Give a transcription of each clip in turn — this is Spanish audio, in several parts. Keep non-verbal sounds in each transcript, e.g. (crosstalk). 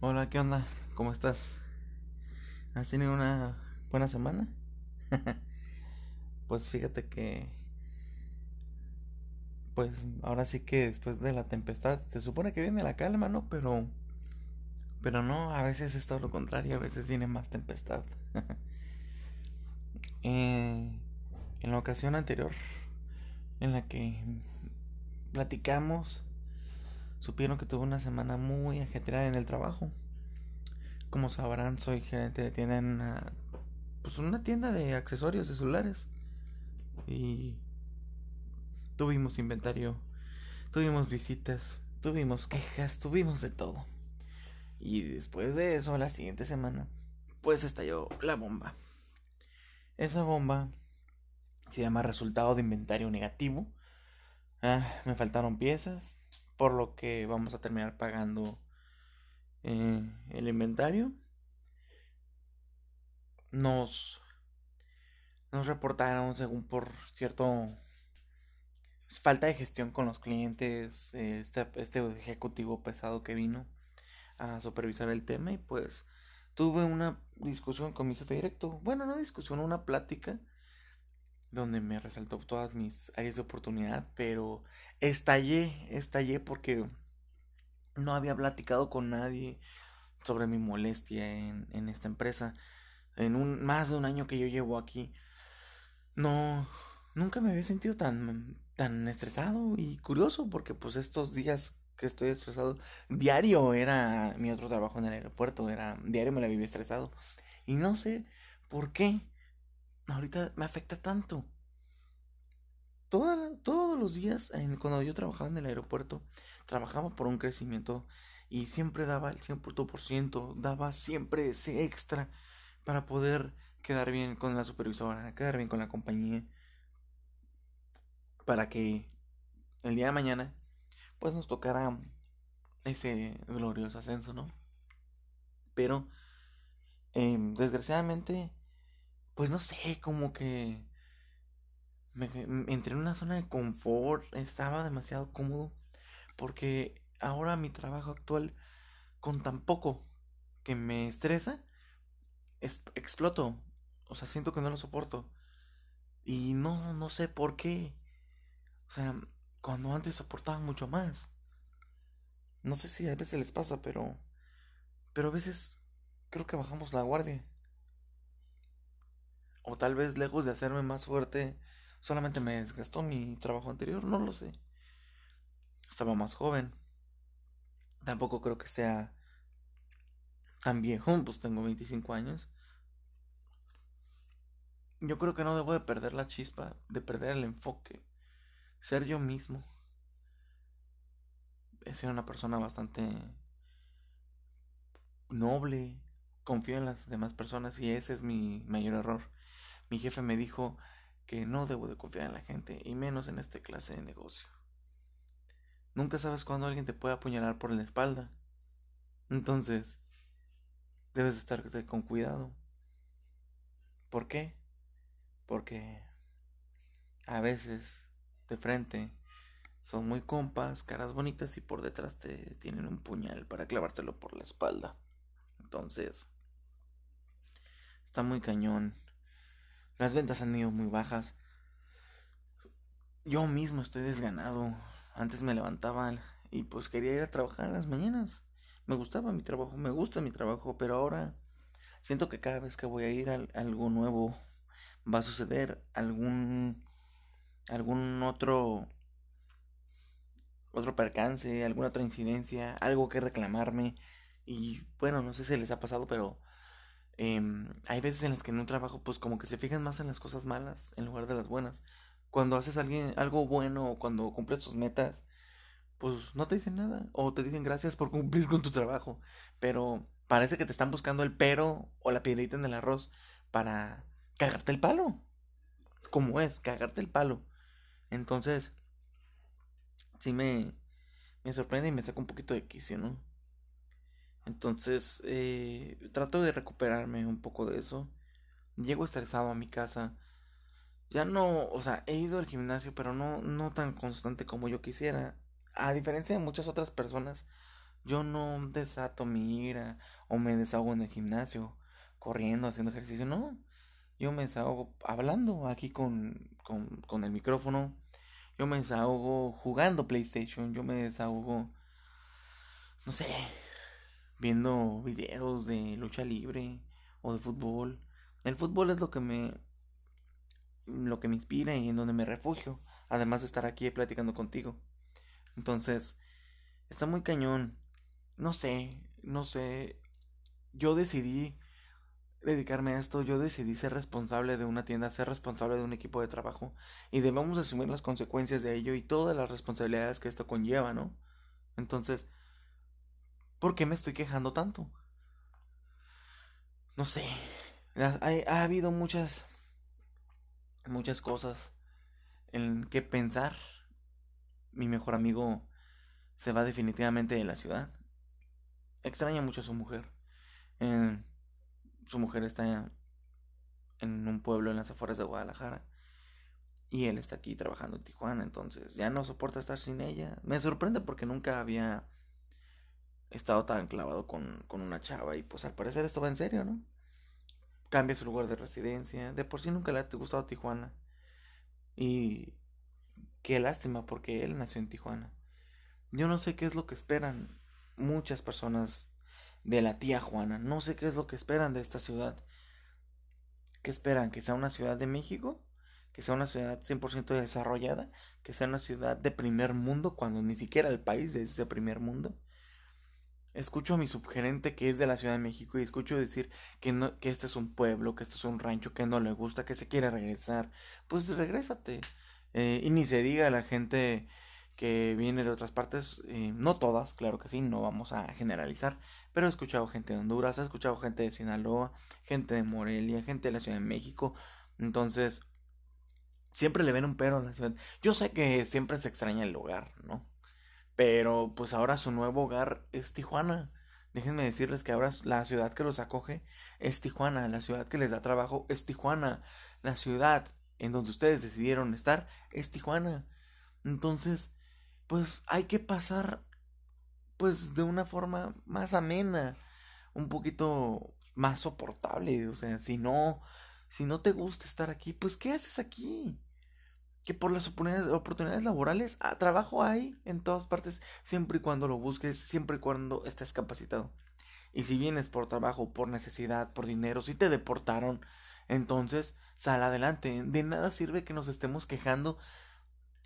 Hola, ¿qué onda? ¿Cómo estás? ¿Has tenido una buena semana? (laughs) Pues fíjate que, pues ahora sí que después de la tempestad se supone que viene la calma, ¿no? Pero, pero no, a veces es todo lo contrario, a veces viene más tempestad. (laughs) Eh, en la ocasión anterior en la que platicamos, supieron que tuve una semana muy ajetreada en el trabajo. Como sabrán, soy gerente de tienda en una, pues una tienda de accesorios de celulares. Y tuvimos inventario, tuvimos visitas, tuvimos quejas, tuvimos de todo. Y después de eso, la siguiente semana, pues estalló la bomba. Esa bomba se llama resultado de inventario negativo. Ah, me faltaron piezas, por lo que vamos a terminar pagando eh, el inventario. Nos, nos reportaron, según por cierto falta de gestión con los clientes, este, este ejecutivo pesado que vino a supervisar el tema y pues tuve una discusión con mi jefe directo. Bueno, no discusión, una plática donde me resaltó todas mis áreas de oportunidad, pero estallé, estallé porque no había platicado con nadie sobre mi molestia en, en esta empresa. En un más de un año que yo llevo aquí, no, nunca me había sentido tan, tan estresado y curioso porque pues estos días que estoy estresado, diario era mi otro trabajo en el aeropuerto, era diario me la vivía estresado y no sé por qué ahorita me afecta tanto. todos los días, cuando yo trabajaba en el aeropuerto, trabajaba por un crecimiento y siempre daba el 100%, daba siempre ese extra para poder quedar bien con la supervisora, quedar bien con la compañía, para que el día de mañana, pues nos tocara ese glorioso ascenso, ¿no? Pero, em, desgraciadamente, pues no sé, como que me, entré en una zona de confort, estaba demasiado cómodo, porque ahora mi trabajo actual, con tan poco que me estresa, exploto, o sea, siento que no lo soporto, y no, no sé por qué, o sea, cuando antes soportaba mucho más, no sé si a veces les pasa, pero, pero a veces creo que bajamos la guardia. O tal vez lejos de hacerme más fuerte, solamente me desgastó mi trabajo anterior, no lo sé. Estaba más joven. Tampoco creo que sea tan viejo, pues tengo 25 años. Yo creo que no debo de perder la chispa, de perder el enfoque. Ser yo mismo. He sido una persona bastante noble, confío en las demás personas y ese es mi mayor error. Mi jefe me dijo que no debo de confiar en la gente y menos en esta clase de negocio. Nunca sabes cuándo alguien te puede apuñalar por la espalda. Entonces, debes estar con cuidado. ¿Por qué? Porque a veces de frente son muy compas, caras bonitas y por detrás te tienen un puñal para clavártelo por la espalda. Entonces, está muy cañón. Las ventas han ido muy bajas. Yo mismo estoy desganado. Antes me levantaba y pues quería ir a trabajar las mañanas. Me gustaba mi trabajo, me gusta mi trabajo, pero ahora siento que cada vez que voy a ir a algo nuevo va a suceder algún algún otro otro percance, alguna otra incidencia, algo que reclamarme y bueno, no sé si les ha pasado, pero Em, hay veces en las que en un trabajo pues como que se fijan más en las cosas malas en lugar de las buenas. Cuando haces alguien, algo bueno o cuando cumples tus metas, pues no te dicen nada o te dicen gracias por cumplir con tu trabajo. Pero parece que te están buscando el pero o la piedrita en el arroz para cagarte el palo. Como es, cagarte el palo. Entonces, sí me, me sorprende y me saca un poquito de quicio, ¿no? Entonces, eh, trato de recuperarme un poco de eso. Llego estresado a mi casa. Ya no, o sea, he ido al gimnasio, pero no, no tan constante como yo quisiera. A diferencia de muchas otras personas, Yo no desato mi ira o me desahogo en el gimnasio, corriendo, haciendo ejercicio, no. Yo me desahogo hablando aquí con, con, con el micrófono. Yo me desahogo jugando PlayStation. Yo me desahogo, no sé, viendo videos de lucha libre o de fútbol. El fútbol es lo que me lo que me inspira y en donde me refugio, además de estar aquí platicando contigo. Entonces, está muy cañón. No sé, no sé. Yo decidí dedicarme a esto, yo decidí ser responsable de una tienda, ser responsable de un equipo de trabajo y debemos asumir las consecuencias de ello y todas las responsabilidades que esto conlleva, ¿no? Entonces, ¿por qué me estoy quejando tanto? No sé, ha, habido muchas, muchas cosas en que pensar. Mi mejor amigo se va definitivamente de la ciudad. Extraña mucho a su mujer. Su mujer está en un pueblo en las afueras de Guadalajara. Y él está aquí trabajando en Tijuana, entonces ya no soporta estar sin ella. Me sorprende porque nunca había estado tan clavado con, con una chava y pues al parecer esto va en serio, ¿no? Cambia su lugar de residencia. De por sí nunca le ha gustado Tijuana. Y qué lástima porque él nació en Tijuana. Yo no sé qué es lo que esperan muchas personas de la tía Juana. No sé qué es lo que esperan de esta ciudad. ¿Qué esperan? ¿Que sea una ciudad de México? ¿Que sea una ciudad 100% desarrollada? ¿Que sea una ciudad de primer mundo cuando ni siquiera el país es de primer mundo? Escucho a mi subgerente que es de la Ciudad de México y escucho decir que, no, que este es un pueblo, que esto es un rancho, que no le gusta, que se quiere regresar. Pues regrésate. Eh, y ni se diga a la gente que viene de otras partes, eh, no todas, claro que sí, no vamos a generalizar, pero he escuchado gente de Honduras, he escuchado gente de Sinaloa, gente de Morelia, gente de la Ciudad de México, entonces siempre le ven un pero a la ciudad. Yo sé que siempre se extraña el lugar, ¿no? Pero pues ahora su nuevo hogar es Tijuana. Déjenme decirles que ahora la ciudad que los acoge es Tijuana, la ciudad que les da trabajo es Tijuana, la ciudad en donde ustedes decidieron estar es Tijuana. Entonces, pues hay que pasar pues de una forma más amena, un poquito más soportable, o sea, si no si no te gusta estar aquí, pues ¿qué haces aquí? Que por las oportunidades, laborales, ah, trabajo hay en todas partes, siempre y cuando lo busques, siempre y cuando estés capacitado. Y si vienes por trabajo, por necesidad, por dinero, si te deportaron, entonces sal adelante. De nada sirve que nos estemos quejando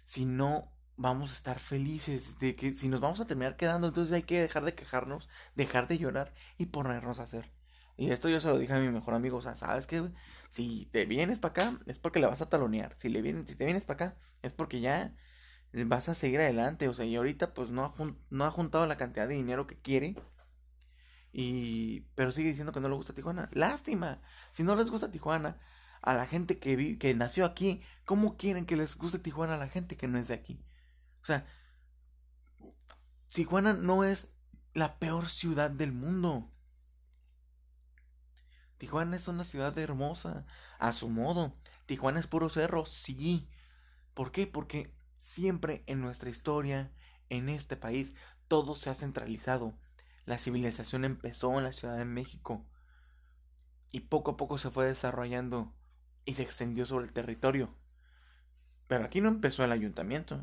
si no vamos a estar felices, de que si nos vamos a terminar quedando, entonces hay que dejar de quejarnos, dejar de llorar y ponernos a hacer. Y esto yo se lo dije a mi mejor amigo, o sea, ¿sabes qué? Si te vienes para acá, es porque le vas a talonear. Si, le vienes, si te vienes para acá, es porque ya vas a seguir adelante. O sea, y ahorita pues no ha, no ha juntado la cantidad de dinero que quiere. Y... Pero sigue diciendo que no le gusta Tijuana. Lástima. Si no les gusta Tijuana, a la gente que, que nació aquí, ¿cómo quieren que les guste Tijuana a la gente que no es de aquí? O sea, Tijuana no es la peor ciudad del mundo. Tijuana es una ciudad hermosa, a su modo. Tijuana es puro cerro, sí. ¿Por qué? Porque siempre en nuestra historia, en este país, todo se ha centralizado. La civilización empezó en la Ciudad de México y poco a poco se fue desarrollando y se extendió sobre el territorio. Pero aquí no empezó el ayuntamiento,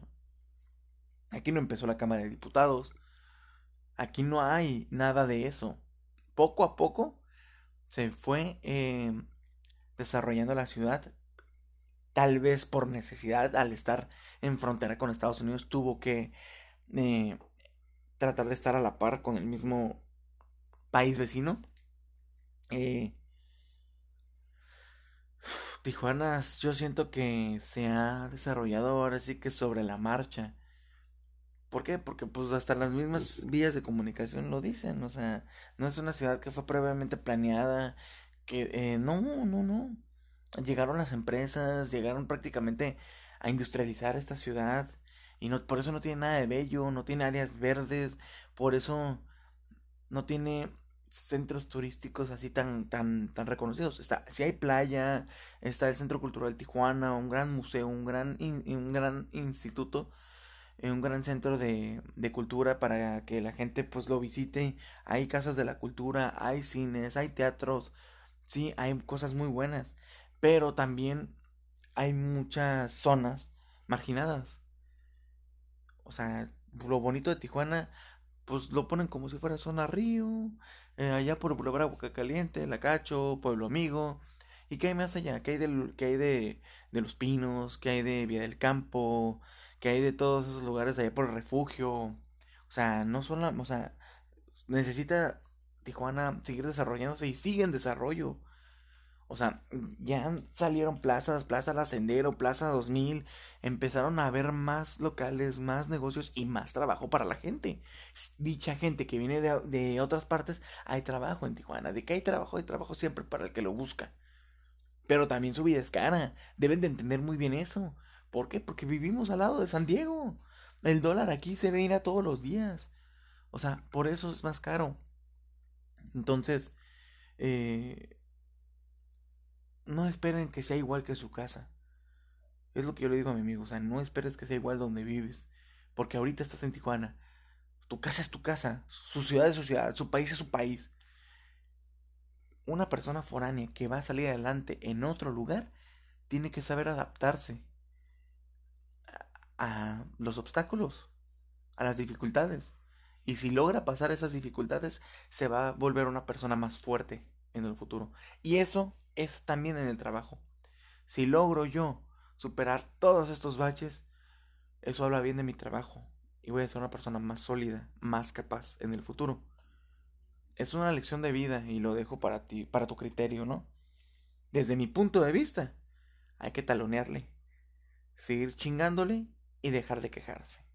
Aquí no empezó la Cámara de Diputados. Aquí no hay nada de eso. Poco a poco se fue eh, desarrollando la ciudad. Tal vez por necesidad, al estar en frontera con Estados Unidos, tuvo que eh, tratar de estar a la par con el mismo país vecino. Eh, Tijuana, yo siento que se ha desarrollado ahora sí que sobre la marcha. ¿Por qué? Porque pues hasta las mismas vías de comunicación lo dicen, o sea, no es una ciudad que fue previamente planeada, que eh, no, no, no. Llegaron las empresas, llegaron prácticamente a industrializar esta ciudad y no por eso no tiene nada de bello, no tiene áreas verdes, por eso no tiene centros turísticos así tan tan tan reconocidos. Está si hay playa, está el Centro Cultural Tijuana, un gran museo, un gran un gran instituto un gran centro de, de, cultura para que la gente pues lo visite. Hay casas de la cultura, hay cines, hay teatros, sí, hay cosas muy buenas, pero también hay muchas zonas marginadas. O sea, lo bonito de Tijuana, pues lo ponen como si fuera zona río, eh, allá por Boulevard Boca Caliente, La Cacho, Pueblo Amigo. ¿Y qué hay más allá? ¿Qué hay, del, qué hay de, de Los Pinos? ¿Qué hay de Vía del Campo? ¿Qué hay de todos esos lugares allá por el refugio? O sea, no solo, o sea, necesita Tijuana seguir desarrollándose y sigue en desarrollo. O sea, ya salieron plazas, Plaza La Sendero, Plaza 2000, empezaron a haber más locales, más negocios y más trabajo para la gente. Dicha gente que viene de, de otras partes, hay trabajo en Tijuana. De que hay trabajo, hay trabajo siempre para el que lo busca. Pero también su vida es cara. Deben de entender muy bien eso. ¿Por qué? Porque vivimos al lado de San Diego. El dólar aquí se ve a todos los días. O sea, por eso es más caro. Entonces, eh, no esperen que sea igual que su casa. Es lo que yo le digo a mi amigo. O sea, no esperes que sea igual donde vives. Porque ahorita estás en Tijuana. Tu casa es tu casa. Su ciudad es su ciudad. Su país es su país. Una persona foránea que va a salir adelante en otro lugar tiene que saber adaptarse a los obstáculos, a las dificultades. Y si logra pasar esas dificultades, se va a volver una persona más fuerte en el futuro. Y eso es también en el trabajo. Si logro yo superar todos estos baches, eso habla bien de mi trabajo. Y voy a ser una persona más sólida, más capaz en el futuro. Es una lección de vida y lo dejo para ti, para tu criterio, ¿no? Desde mi punto de vista, hay que talonearle, seguir chingándole y dejar de quejarse.